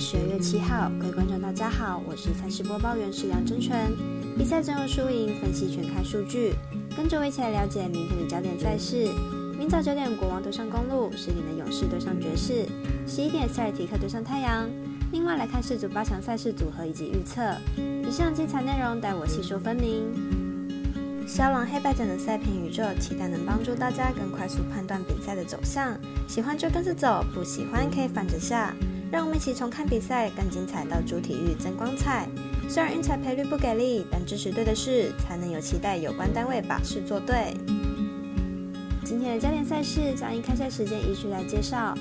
十二月七号，各位观众大家好，我是赛事播报员石梁真纯。比赛总有输赢，分析全看数据，跟着我一起来了解明天的焦点赛事。明早九点，国王对上公路；十点的勇士对上爵士；十一点，塞尔提克对上太阳。另外来看世足八强赛事组合以及预测。以上精彩内容，待我细说分明。消亡黑白奖的赛评宇宙，期待能帮助大家更快速判断比赛的走向。喜欢就跟着走，不喜欢可以反着下。让我们一起从看比赛更精彩到主体育增光彩。虽然运彩赔率不给力，但支持对的事，才能有期待有关单位把事做对。今天的焦点赛事将以开赛时间依序来介绍。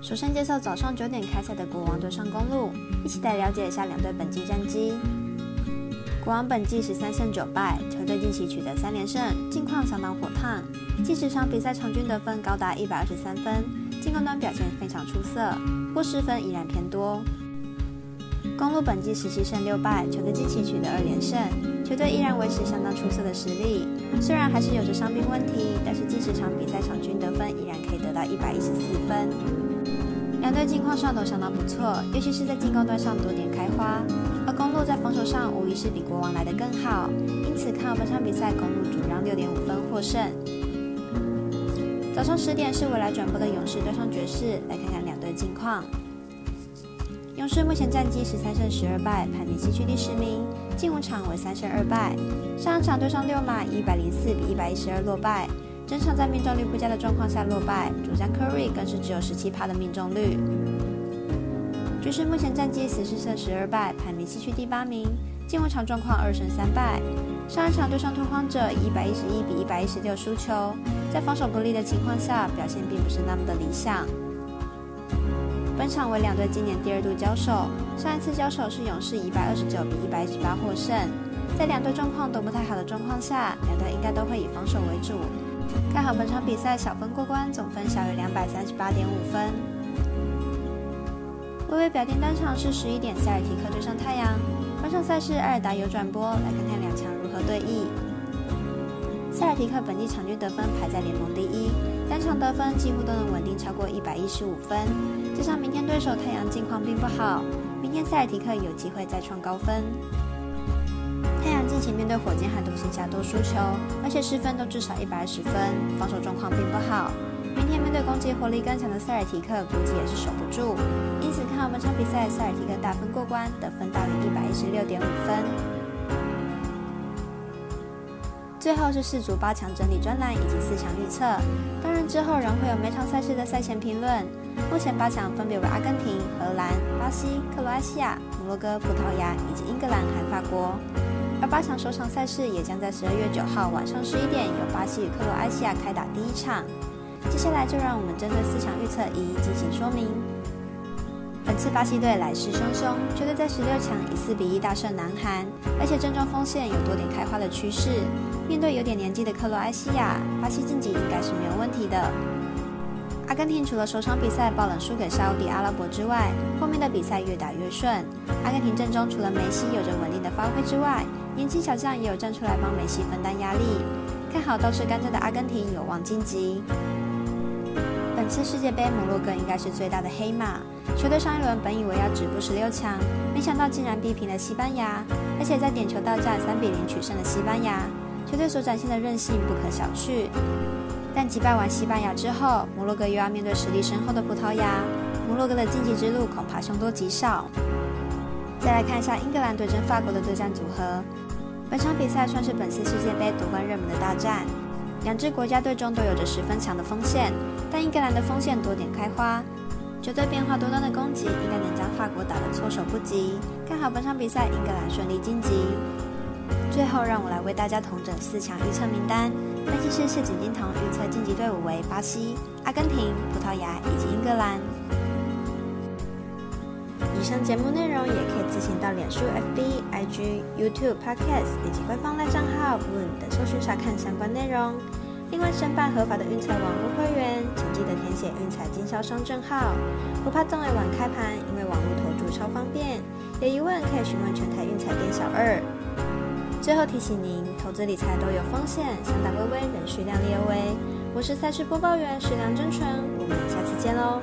首先介绍早上九点开赛的国王对上公路，一起来了解一下两队本季战绩。国王本季十三胜九败，球队近期取得三连胜，近况相当火烫，近十场比赛场均得分高达一百二十三分，进攻端表现非常出色。过失分依然偏多。公路本季十七胜六败，球队近期取得二连胜，球队依然维持相当出色的实力。虽然还是有着伤病问题，但是近十场比赛场均得分依然可以得到一百一十四分。两队近况上都相当不错，尤其是在进攻端上多点开花。而公路在防守上无疑是比国王来得更好，因此看好本场比赛公路主让六点五分获胜。早上十点是未来转播的勇士对上爵士，来看看两队近况。勇士目前战绩十三胜十二败，排名西区第十名，近五场为三胜二败。上一场对上六马，以一百零四比一百一十二落败，整场在命中率不佳的状况下落败，主将 Curry 更是只有十七趴的命中率。爵士目前战绩十四胜十二败，排名西区第八名，近五场状况二胜三败。上一场对上拓荒者，以一百一十一比一百一十六输球。在防守不利的情况下，表现并不是那么的理想。本场为两队今年第二度交手，上一次交手是勇士一百二十九比一百一十八获胜。在两队状况都不太好的状况下，两队应该都会以防守为主。看好本场比赛小分过关，总分小于两百三十八点五分。微微表定单场是十一点，塞尔提克对上太阳。本场赛事艾尔达有转播，来看看两强。塞尔提克本季场均得分排在联盟第一，单场得分几乎都能稳定超过一百一十五分。加上明天对手太阳近况并不好，明天塞尔提克有机会再创高分。太阳近期面对火箭和独行侠都输球，而且失分都至少一百二十分，防守状况并不好。明天面对攻击火力更强的塞尔提克，估计也是守不住。因此看好本场比赛塞尔提克大分过关，得分大于一百一十六点五分。最后是四足八强整理专栏以及四强预测，当然之后仍会有每场赛事的赛前评论。目前八强分别为阿根廷、荷兰、巴西、克罗埃西亚、摩洛哥、葡萄牙以及英格兰和法国。而八强首场赛事也将在十二月九号晚上十一点由巴西与克罗埃西亚开打第一场。接下来就让我们针对四强预测一一进行说明。本次巴西队来势汹汹，球队在十六强以四比一大胜南韩，而且正中锋线有多点开花的趋势。面对有点年纪的克罗埃西亚，巴西晋级应该是没有问题的。阿根廷除了首场比赛爆冷输给沙地阿拉伯之外，后面的比赛越打越顺。阿根廷阵中除了梅西有着稳定的发挥之外，年轻小将也有站出来帮梅西分担压力。看好倒是干脆的阿根廷有望晋级。本次世界杯，摩洛哥应该是最大的黑马。球队上一轮本以为要止步十六强，没想到竟然逼平了西班牙，而且在点球大战三比零取胜了西班牙。球队所展现的韧性不可小觑，但击败完西班牙之后，摩洛哥又要面对实力深厚的葡萄牙，摩洛哥的晋级之路恐怕凶多吉少。再来看一下英格兰对阵法国的对战组合，本场比赛算是本次世界杯夺冠热门的大战，两支国家队中都有着十分强的锋线，但英格兰的锋线多点开花，绝对变化多端的攻击应该能将法国打得措手不及。看好本场比赛，英格兰顺利晋级。最后，让我来为大家统整四强预测名单。分析师谢景金童预测晋级队伍为巴西、阿根廷、葡萄牙以及英格兰。以上节目内容也可以自行到脸书、FB、IG、YouTube、Podcast 以及官方赖账号 Boom 等搜寻查看相关内容。另外，申办合法的运彩网络会员，请记得填写运彩经销商证号。不怕中尾晚开盘，因为网络投注超方便。有疑问可以询问全台运彩店小二。最后提醒您，投资理财都有风险，想打微微，仍需量力而为。我是赛事播报员石梁真纯，我们下次见喽。